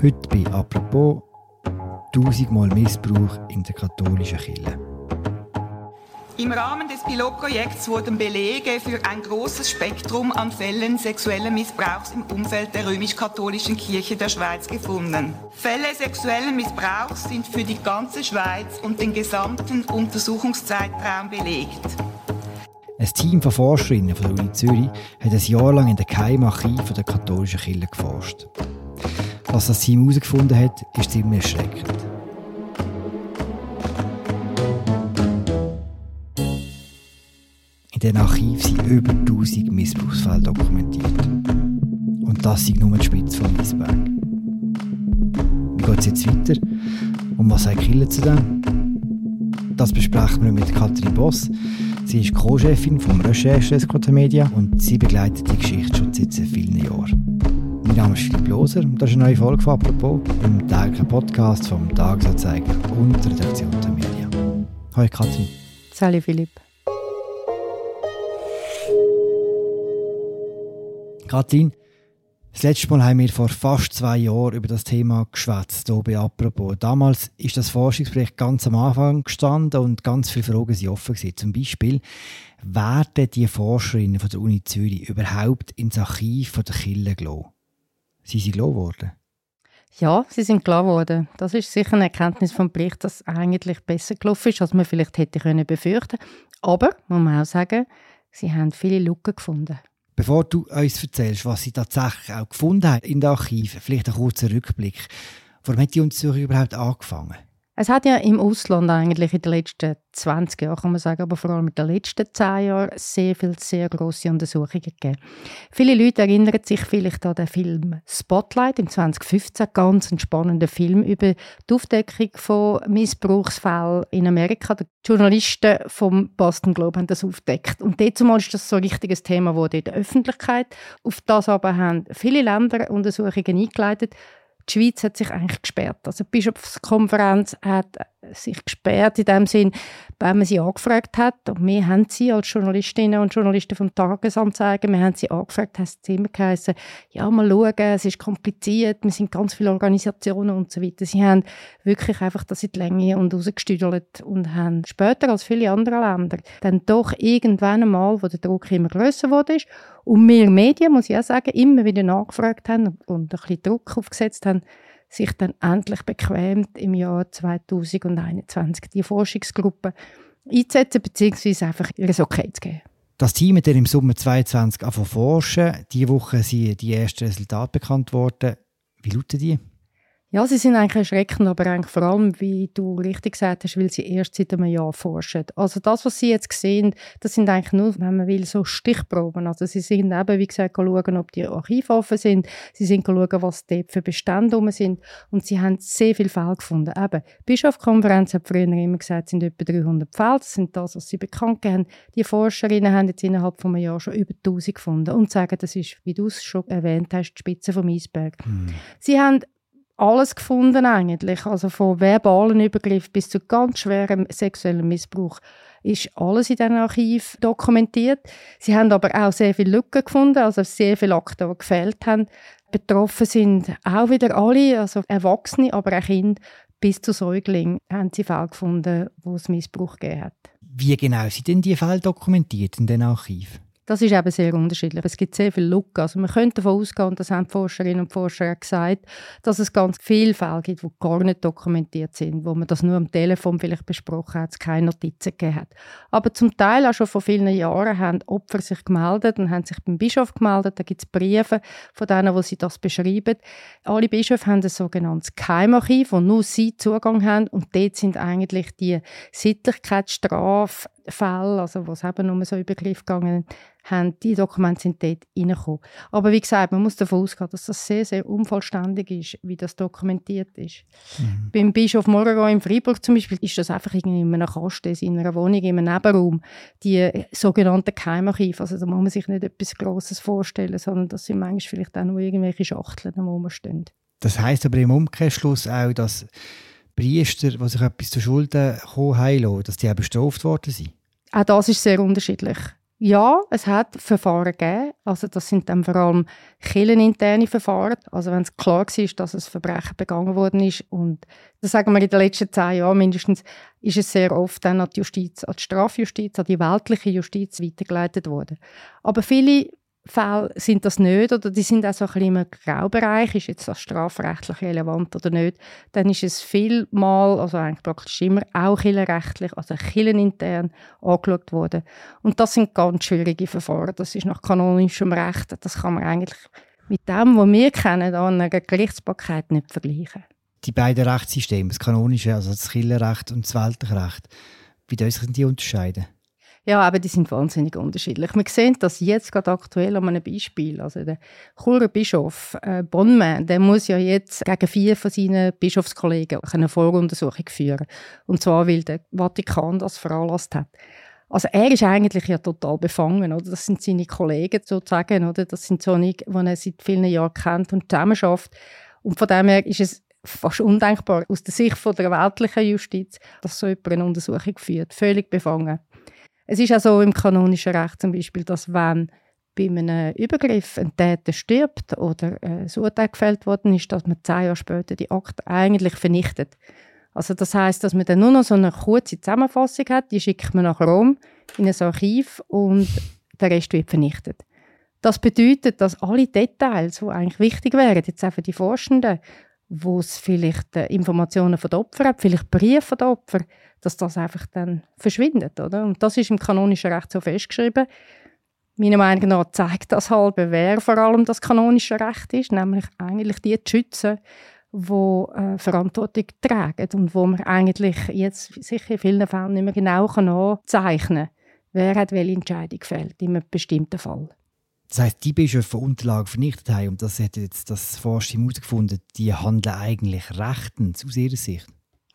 Heute bei «Apropos» tausendmal Missbrauch in der katholischen Kirche. Im Rahmen des Pilotprojekts wurden Belege für ein großes Spektrum an Fällen sexuellen Missbrauchs im Umfeld der römisch-katholischen Kirche der Schweiz gefunden. Fälle sexuellen Missbrauchs sind für die ganze Schweiz und den gesamten Untersuchungszeitraum belegt. Ein Team von Forscherinnen von der Uni Zürich hat ein Jahr lang in der Geheimarchiv der katholischen Kirche geforscht. Was das Team herausgefunden hat, ist ziemlich erschreckend. In diesem Archiv sind über 1000 Missbrauchsfälle dokumentiert. Und das ist nur die Spitze vom Eisberg. Wie geht es jetzt weiter? Und was sagt Kille zu dem? Das besprechen wir mit Katrin Boss. Sie ist Co-Chefin vom Recherche Media und sie begleitet die Geschichte schon seit vielen Jahren. Mein Name ist Philipp Loser und das ist eine neue Folge von «Apropos» im täglichen Podcast vom Tagesanzeiger und der Redaktion der Media. Hallo Katrin. Salut Philipp. Kathrin, das letzte Mal haben wir vor fast zwei Jahren über das Thema geschwätzt, hier bei «Apropos». Damals ist das Forschungsprojekt ganz am Anfang gestanden und ganz viele Fragen sind offen gewesen. Zum Beispiel, werden die Forscherinnen von der Uni Zürich überhaupt ins Archiv von der Kille gelassen? Sind sie gelassen worden? Ja, sie sind klar geworden. Das ist sicher eine Erkenntnis vom Bericht, dass es eigentlich besser gelaufen ist, als man vielleicht hätte können befürchten. Aber muss man auch sagen, sie haben viele Lücken gefunden. Bevor du uns erzählst, was sie tatsächlich auch gefunden haben in den Archiven, vielleicht ein kurzer Rückblick. Warum hat die Untersuchung überhaupt angefangen? Es hat ja im Ausland eigentlich in den letzten 20 Jahren, kann man sagen, aber vor allem in den letzten 10 Jahren sehr viele sehr grosse Untersuchungen gegeben. Viele Leute erinnern sich vielleicht an den Film Spotlight im 2015, ganz ein spannender Film über die Aufdeckung von Missbrauchsfällen in Amerika. Die Journalisten vom Boston Globe haben das aufgedeckt. Und dort zumal ist das so ein richtiges Thema wurde in der Öffentlichkeit. Auf das aber haben viele Länder Untersuchungen eingeleitet die Schweiz hat sich eigentlich gesperrt. Also die Bischofskonferenz hat sich gesperrt in dem Sinn, wenn man sie angefragt hat. Und wir haben sie als Journalistinnen und Journalisten vom Tagesanzeiger, wir haben sie angefragt, haben sie immer geheißen, ja, mal schauen, es ist kompliziert, wir sind ganz viele Organisationen und so weiter. Sie haben wirklich einfach das in die Länge und rausgestüdelt und haben später als viele andere Länder dann doch irgendwann einmal, wo der Druck immer grösser wurde und wir Medien, muss ich auch sagen, immer wieder nachgefragt haben und ein bisschen Druck aufgesetzt haben, sich dann endlich bequemt im Jahr 2021 die Forschungsgruppe einzusetzen, beziehungsweise einfach ihr Okay zu geben. Das Team hat im Sommer 2022 angefangen forschen. Diese Woche sind die ersten Resultate bekannt worden. Wie lauten die? Ja, sie sind eigentlich erschreckend, aber eigentlich vor allem, wie du richtig gesagt hast, weil sie erst seit einem Jahr forschen. Also das, was sie jetzt sehen, das sind eigentlich nur, wenn man will, so Stichproben. Also sie sind eben, wie gesagt, schauen, ob die Archive offen sind. Sie sind schauen, was dort für Bestände sind. Und sie haben sehr viele Fälle gefunden. Eben, die Bischofskonferenz hat früher immer gesagt, es sind etwa 300 Fälle. Das sind das, was sie bekannt haben. Die Forscherinnen haben jetzt innerhalb von einem Jahr schon über 1000 gefunden und sagen, das ist, wie du es schon erwähnt hast, die Spitze vom Eisberg. Hm. Sie haben alles gefunden eigentlich. Also von verbalen Übergriff bis zu ganz schwerem sexuellem Missbrauch ist alles in diesem Archiv dokumentiert. Sie haben aber auch sehr viele Lücken gefunden, also sehr viele Akte, die gefehlt haben. Betroffen sind auch wieder alle, also Erwachsene, aber auch Kinder. Bis zu Säuglingen haben sie Fälle gefunden, wo es Missbrauch gegeben hat. Wie genau sind denn die Fälle dokumentiert in den Archiv? Das ist eben sehr unterschiedlich. Es gibt sehr viele Lücken. Also man könnte davon ausgehen, das haben die Forscherinnen und Forscher gesagt, dass es ganz viele Fälle gibt, die gar nicht dokumentiert sind, wo man das nur am Telefon vielleicht besprochen hat, es keine Notizen gegeben hat. Aber zum Teil auch schon vor vielen Jahren haben Opfer sich gemeldet und haben sich beim Bischof gemeldet. Da gibt es Briefe von denen, wo sie das beschreiben. Alle Bischöfe haben ein sogenanntes Geheimarchiv, wo nur sie Zugang haben und dort sind eigentlich die Sittlichkeitsstrafe Fälle, also wo es eben um so Übergriff gegangen haben, die Dokumente sind dort reingekommen. Aber wie gesagt, man muss davon ausgehen, dass das sehr, sehr unvollständig ist, wie das dokumentiert ist. Mhm. Beim Bischof Morero in Freiburg zum Beispiel ist das einfach irgendwie in einem Kasten, in einer Wohnung, in einem Nebenraum, die sogenannten Geheimarchive. Also da muss man sich nicht etwas Grosses vorstellen, sondern das sind manchmal vielleicht auch nur irgendwelche Schachteln, man steht. Das heißt aber im Umkehrschluss auch, dass Priester, die sich etwas zu Schulden kommen, dass die auch bestraft worden sind? Auch das ist sehr unterschiedlich. Ja, es hat Verfahren gegeben. Also das sind dann vor allem kircheninterne Verfahren. Also wenn es klar war, dass ein Verbrechen begangen worden ist und das sagen wir in den letzten zehn Jahren mindestens, ist es sehr oft dann an die Justiz, an die Strafjustiz, an die weltliche Justiz weitergeleitet worden. Aber viele Fälle sind das nicht oder die sind auch so ein bisschen im Graubereich, ist jetzt das strafrechtlich relevant oder nicht, dann ist es vielmal, also eigentlich praktisch immer, auch kirchenrechtlich, also kirchenintern angeschaut worden. Und das sind ganz schwierige Verfahren, das ist nach kanonischem Recht, das kann man eigentlich mit dem, was wir kennen, an einer Gerichtsbarkeit nicht vergleichen. Die beiden Rechtssysteme, das kanonische, also das Kirchenrecht und das weltliche Recht, wie sich die unterscheiden? Ja, aber die sind wahnsinnig unterschiedlich. Wir sehen das jetzt gerade aktuell an einem Beispiel. Also der Churer Bischof äh, Bonnemann, der muss ja jetzt gegen vier von seinen Bischofskollegen eine Voruntersuchung führen. Und zwar, weil der Vatikan das veranlasst hat. Also er ist eigentlich ja total befangen, oder? Das sind seine Kollegen sozusagen, oder? Das sind so die er seit vielen Jahren kennt und zusammenarbeitet. Und von dem her ist es fast undenkbar aus der Sicht von der weltlichen Justiz, dass so jemand eine Untersuchung führt. Völlig befangen. Es ist auch so im kanonischen Recht zum Beispiel, dass wenn bei einem Übergriff ein Täter stirbt oder ein Urteil gefällt worden ist, dass man zehn Jahre später die Akte eigentlich vernichtet. Also das heißt, dass man dann nur noch so eine kurze Zusammenfassung hat, die schickt man nach Rom in ein Archiv und der Rest wird vernichtet. Das bedeutet, dass alle Details, die eigentlich wichtig wären, jetzt auch für die Forschenden, wo es vielleicht äh, Informationen von den Opfern hat, vielleicht Briefe von den Opfern, dass das einfach dann verschwindet. Oder? Und das ist im kanonischen Recht so festgeschrieben. Meiner Meinung nach zeigt das halt, wer vor allem das kanonische Recht ist, nämlich eigentlich die zu schützen, die äh, Verantwortung tragen und wo man eigentlich jetzt sicher in vielen Fällen nicht mehr genau nachzeichnen kann, wer hat welche Entscheidung gefällt in einem bestimmten Fall. Das heisst, die Bischöfe Unterlagen vernichtet haben, und das hat jetzt das Forschung herausgefunden, die handeln eigentlich rechtens aus ihrer Sicht?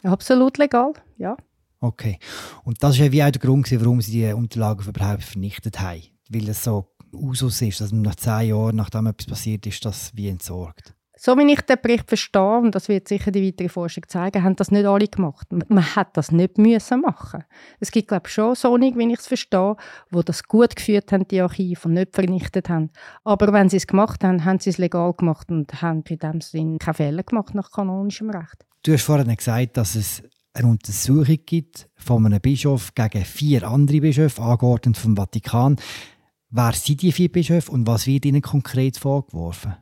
Absolut legal, ja. Okay. Und das war ja wie auch der Grund, warum sie die Unterlagen überhaupt vernichtet haben. Weil es so Usus ist, dass man nach zehn Jahren, nachdem etwas passiert ist, das wie entsorgt. So wie ich den Bericht verstehe, und das wird sicher die weitere Forschung zeigen, haben das nicht alle gemacht. Man hat das nicht müssen machen. Es gibt, glaube ich, schon Sonic, wie ich es verstehe, wo das gut geführt haben, die Archive, und nicht vernichtet haben. Aber wenn sie es gemacht haben, haben sie es legal gemacht und haben in dem Sinne keine Fehler gemacht nach kanonischem Recht. Du hast vorhin gesagt, dass es eine Untersuchung gibt von einem Bischof gegen vier andere Bischöfe, angeordnet vom Vatikan. Wer sind die vier Bischöfe und was wird ihnen konkret vorgeworfen?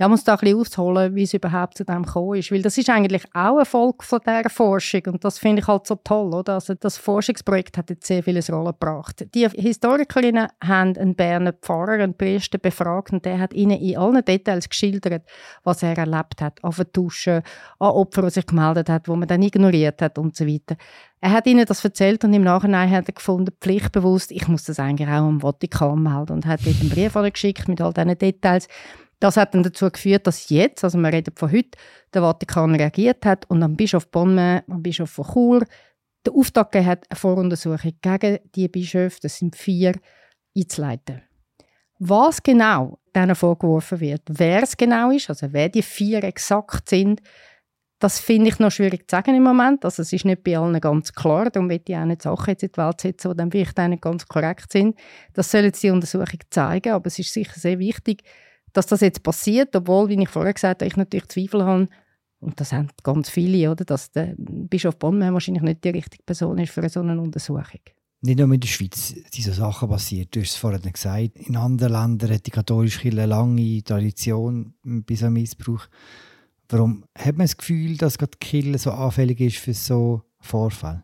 Ja, muss da ein bisschen ausholen, wie es überhaupt zu dem gekommen ist. Weil das ist eigentlich auch ein Folge von dieser Forschung und das finde ich halt so toll. Oder? Also das Forschungsprojekt hat jetzt sehr vieles Rolle gebracht. Die Historikerinnen haben einen Berner Pfarrer, einen Priester befragt und der hat ihnen in allen Details geschildert, was er erlebt hat, an Vertuschen, an Opfern, die sich gemeldet hat, wo man dann ignoriert hat und so weiter. Er hat ihnen das erzählt und im Nachhinein hat er gefunden, pflichtbewusst, ich muss das eigentlich auch am Vatikan melden und hat dort einen Brief geschickt mit all diesen Details. Das hat dann dazu geführt, dass jetzt, also wir reden von heute, der Vatikan reagiert hat und am Bischof Bonne, am Bischof von Chur, den Auftrag gegeben hat, eine Voruntersuchung gegen die Bischöfe, das sind vier, einzuleiten. Was genau denen vorgeworfen wird, wer es genau ist, also wer die vier exakt sind, das finde ich noch schwierig zu sagen im Moment. Also es ist nicht bei allen ganz klar. Darum will ich auch nicht Sachen jetzt in die Welt setzen, die dann vielleicht nicht ganz korrekt sind. Das soll jetzt die Untersuchung zeigen, aber es ist sicher sehr wichtig, dass das jetzt passiert, obwohl, wie ich vorher gesagt habe, ich natürlich Zweifel habe, und das haben ganz viele, oder, dass der Bischof Bonn wahrscheinlich nicht die richtige Person ist für so eine Untersuchung. Nicht nur in der Schweiz diese Sachen passiert. Du hast es vorhin gesagt. In anderen Ländern hat die katholische Kirche eine lange Tradition bei so einem Missbrauch. Warum hat man das Gefühl, dass die Kirche so anfällig ist für so Vorfälle?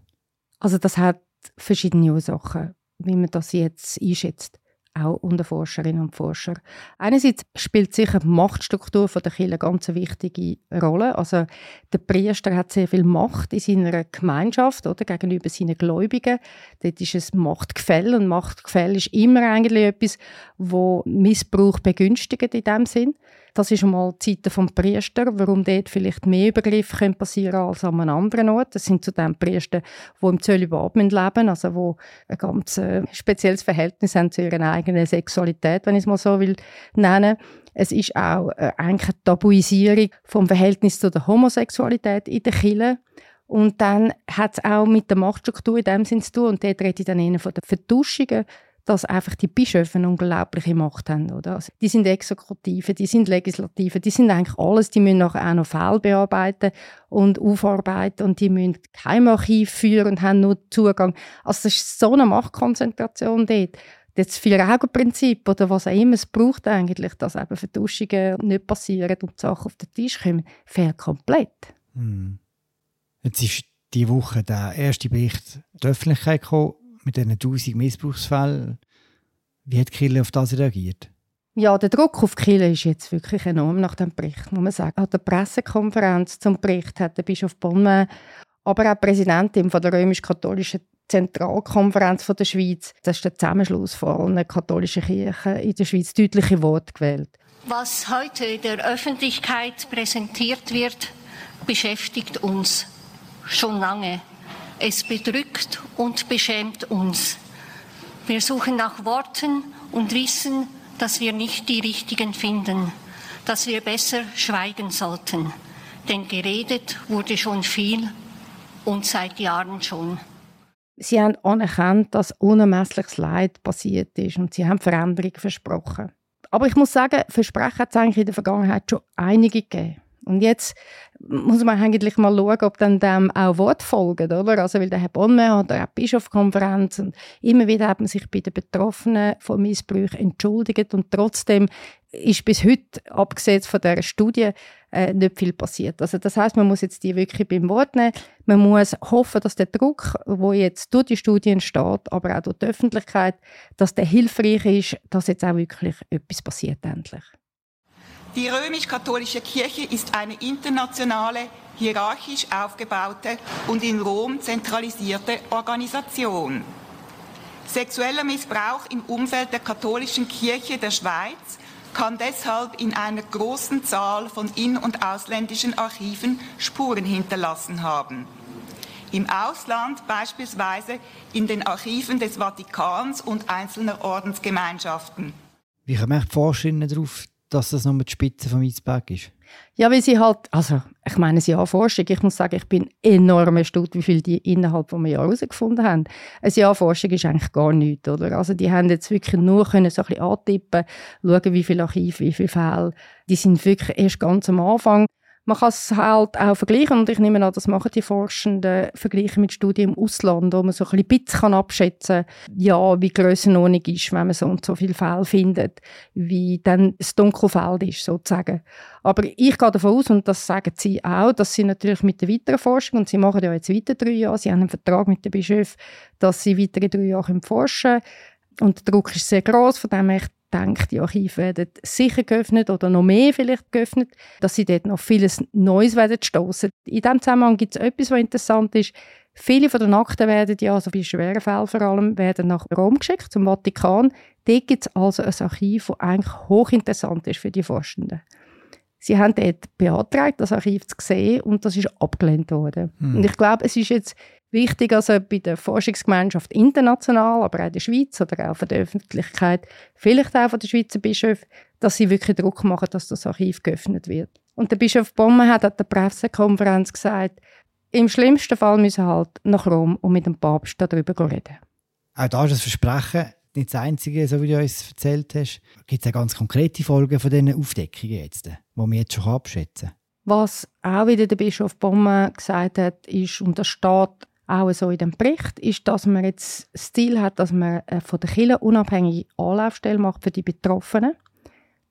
Also das hat verschiedene Ursachen, wie man das jetzt einschätzt auch unter Forscherinnen und Forschern. Einerseits spielt sicher die Machtstruktur der Kirche eine ganz wichtige Rolle. Also der Priester hat sehr viel Macht in seiner Gemeinschaft oder gegenüber seinen Gläubigen. Dort ist es Machtgefäll und Machtgefäll ist immer eigentlich etwas, wo Missbrauch begünstigt in dem Sinn. Das ist einmal die Seite vom Priester, warum dort vielleicht mehr Übergriffe passieren können als an einem anderen Ort. Das sind zu den Priester, die im Zölibat leben also wo ein ganz äh, spezielles Verhältnis haben zu ihrer eigenen Sexualität, wenn ich es mal so will nennen. Es ist auch äh, eigentlich eine Tabuisierung vom Verhältnis zu der Homosexualität in der Kirche. Und dann hat es auch mit der Machtstruktur in dem Sinn zu tun. Und dort rede ich dann eher von den Vertuschungen dass einfach die Bischöfe eine unglaubliche Macht haben. Oder? Also die sind Exekutive, die sind Legislative, die sind eigentlich alles. Die müssen nachher auch noch Fälle bearbeiten und aufarbeiten und die müssen kein Archiv führen und haben nur Zugang. Also es ist so eine Machtkonzentration dort. Das Vier-Augen-Prinzip oder was auch immer es braucht eigentlich, dass eben Vertuschungen nicht passieren und die Sachen auf den Tisch kommen, fehlt komplett. Hm. Jetzt ist diese Woche der erste Bericht der Öffentlichkeit gekommen mit diesen 1000 Missbrauchsfällen. Wie hat Kille auf das reagiert? Ja, der Druck auf Kille ist jetzt wirklich enorm nach dem Bericht, muss man sagen. An der Pressekonferenz zum Bericht hat der Bischof Bonn, aber auch Präsidentin von der römisch-katholischen Zentralkonferenz von der Schweiz, das ist der Zusammenschluss von allen katholischen Kirchen in der Schweiz, deutliche Worte gewählt. Was heute der Öffentlichkeit präsentiert wird, beschäftigt uns schon lange. Es bedrückt und beschämt uns. Wir suchen nach Worten und wissen, dass wir nicht die richtigen finden, dass wir besser schweigen sollten. Denn geredet wurde schon viel und seit Jahren schon. Sie haben anerkannt, dass unermessliches Leid passiert ist und sie haben Veränderungen versprochen. Aber ich muss sagen, Versprechen hat es eigentlich in der Vergangenheit schon einige gegeben. Und jetzt muss man eigentlich mal schauen, ob dann dem auch Wort folgen, oder? Also, weil der Herr Bonner hat auch die Bischofskonferenz und immer wieder hat man sich bei den Betroffenen von Missbrauch entschuldigt und trotzdem ist bis heute, abgesehen von der Studie, äh, nicht viel passiert. Also das heißt, man muss jetzt die wirklich beim Wort nehmen. Man muss hoffen, dass der Druck, wo jetzt durch die Studien steht, aber auch durch die Öffentlichkeit, dass der hilfreich ist, dass jetzt auch wirklich etwas passiert endlich. Die römisch-katholische Kirche ist eine internationale, hierarchisch aufgebaute und in Rom zentralisierte Organisation. Sexueller Missbrauch im Umfeld der katholischen Kirche der Schweiz kann deshalb in einer großen Zahl von in- und ausländischen Archiven Spuren hinterlassen haben. Im Ausland beispielsweise in den Archiven des Vatikans und einzelner Ordensgemeinschaften. Wie kommen die Forscherinnen darauf, dass das nur die Spitze vom Eisberg ist? Ja, weil sie halt, also ich meine, sie haben Forschung. Ich muss sagen, ich bin enorm erstaunt, wie viel die innerhalb von einem Jahr herausgefunden haben. Ein Jahr Forschung ist eigentlich gar nichts, oder? Also die haben jetzt wirklich nur können so ein bisschen antippen, schauen, wie viele Archive, wie viele Fälle. Die sind wirklich erst ganz am Anfang. Man kann es halt auch vergleichen und ich nehme an, das machen die Forschenden, vergleichen mit Studien im Ausland, wo man so ein bisschen kann abschätzen kann, ja, wie Grössenordnung ist, wenn man so und so viele Fälle findet, wie dann das Dunkelfeld ist, sozusagen. Aber ich gehe davon aus, und das sagen sie auch, dass sie natürlich mit der weiteren Forschung, und sie machen ja jetzt weiter drei Jahre, sie haben einen Vertrag mit dem Bischof, dass sie weitere drei Jahre forschen können. Und der Druck ist sehr groß, von dem her denke, die Archive werden sicher geöffnet oder noch mehr vielleicht geöffnet, dass sie dort noch vieles Neues werden stoßen. In diesem Zusammenhang gibt es etwas, was interessant ist. Viele von den Akten werden ja, also bei schweren Fällen vor allem, werden nach Rom geschickt, zum Vatikan. Dort gibt es also ein Archiv, das eigentlich hochinteressant ist für die Forschenden. Sie haben dort beantragt, das Archiv zu sehen und das ist abgelehnt worden. Hm. Und ich glaube, es ist jetzt wichtig, also bei der Forschungsgemeinschaft international, aber auch in der Schweiz oder auch von der Öffentlichkeit, vielleicht auch von den Schweizer Bischöfen, dass sie wirklich Druck machen, dass das Archiv geöffnet wird. Und der Bischof Bommer hat an der Pressekonferenz gesagt, im schlimmsten Fall müssen halt nach Rom und mit dem Papst darüber reden. Auch da ist das Versprechen nicht das Einzige, so wie du uns erzählt hast. Gibt es auch ganz konkrete Folgen von diesen Aufdeckungen jetzt, die wir jetzt schon abschätzen Was auch wieder der Bischof Bommer gesagt hat, ist, und das steht auch so in dem Bericht, ist, dass man jetzt das Ziel hat, dass man äh, von der Kirche unabhängige Anlaufstelle macht für die Betroffenen.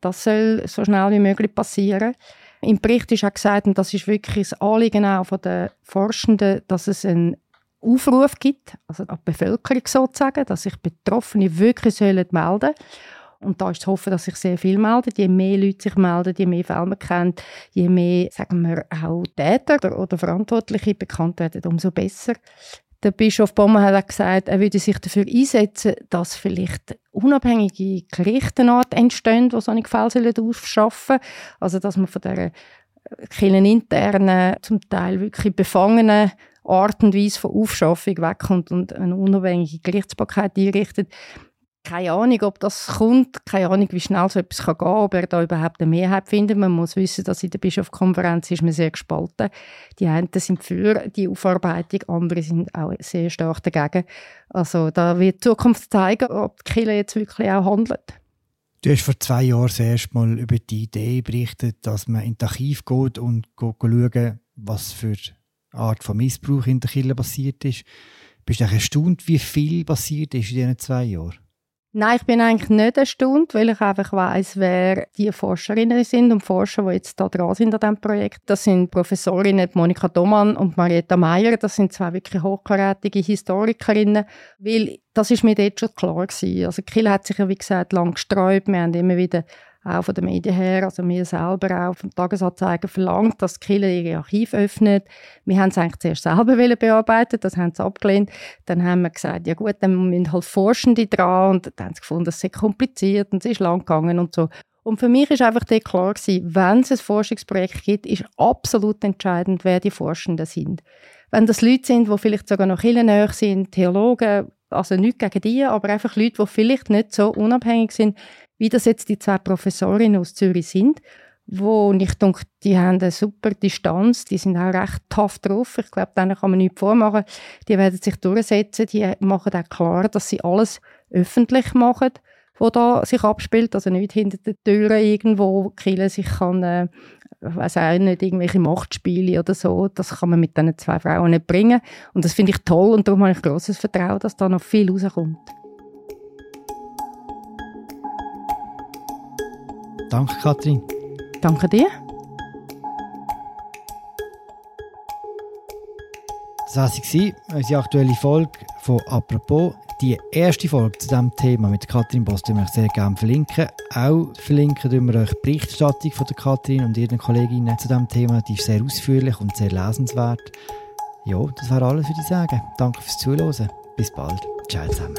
Das soll so schnell wie möglich passieren. Im Bericht ist auch gesagt, und das ist wirklich das Anliegen auch von den Forschenden, dass es einen Aufruf gibt, also an die Bevölkerung sozusagen, dass sich Betroffene wirklich melden sollen und da ist zu hoffen, dass sich sehr viel melden. Je mehr Leute sich melden, je mehr Fälle man kennt, je mehr, sagen wir, auch Täter oder Verantwortliche bekannt werden, umso besser. Der Bischof Bommer hat auch gesagt, er würde sich dafür einsetzen, dass vielleicht unabhängige Gerichtsart entstehen, die solche Fälle aufschaffen sollen. Also, dass man von der kircheninternen, zum Teil wirklich befangenen Art und Weise von Aufschaffung wegkommt und eine unabhängige Gerichtsbarkeit einrichtet. keine Ahnung, ob das kommt, keine Ahnung, wie schnell so etwas gehen kann, ob er da überhaupt eine Mehrheit findet. Man muss wissen, dass in der Bischofskonferenz ist man sehr gespalten. Die einen sind für die Aufarbeitung, andere sind auch sehr stark dagegen. Also da wird die Zukunft zeigen, ob die Kirche jetzt wirklich auch handelt. Du hast vor zwei Jahren das erste Mal über die Idee berichtet, dass man in das Archiv geht und schaut, was für Art von Missbrauch in der Kirche passiert ist. Bist du erstaunt, wie viel passiert ist in diesen zwei Jahren? Nein, ich bin eigentlich nicht erstaunt, weil ich einfach weiß, wer die Forscherinnen sind und Forscher, die jetzt da dran sind an diesem Projekt. Das sind Professorinnen Monika Domann und Marietta Meyer. Das sind zwei wirklich hochkarätige Historikerinnen, weil das ist mir dort schon klar gewesen. Also Kiel hat sich ja, wie gesagt, lang gesträubt. Wir haben immer wieder auch von den Medien her, also wir selber auch vom Tagesanzeiger verlangt, dass Kirche ihre Archive öffnet. Wir haben es eigentlich zuerst selber bearbeiten, das haben sie abgelehnt. Dann haben wir gesagt, ja gut, dann müssen halt Forschende dran und dann haben sie gefunden, das ist kompliziert und es ist lang gegangen und so. Und für mich ist einfach klar gewesen, wenn es ein Forschungsprojekt gibt, ist absolut entscheidend, wer die Forschenden sind. Wenn das Leute sind, die vielleicht sogar noch kirchennäher sind, Theologen, also nicht gegen die, aber einfach Leute, die vielleicht nicht so unabhängig sind, wie das jetzt die zwei Professorinnen aus Zürich sind, wo ich denke, die haben eine super Distanz, die sind auch recht tough drauf. Ich glaube, denen kann man nichts vormachen. Die werden sich durchsetzen, die machen auch klar, dass sie alles öffentlich machen, was da sich abspielt, also nicht hinter den Türen irgendwo, Kille sich kann, äh, weiß auch nicht, irgendwelche Machtspiele oder so, das kann man mit diesen zwei Frauen nicht bringen. Und das finde ich toll und darum habe ich großes Vertrauen, dass da noch viel rauskommt. Danke, Katrin. Danke dir. Das war unsere aktuelle Folge von «Apropos». Die erste Folge zu diesem Thema mit Katrin Boss wir euch sehr gerne verlinken. Auch verlinken wir euch die Berichterstattung von der Katrin und ihren Kolleginnen zu diesem Thema. Die ist sehr ausführlich und sehr lesenswert. Ja, das war alles, für ich sagen. Danke fürs Zuhören. Bis bald. Ciao zusammen.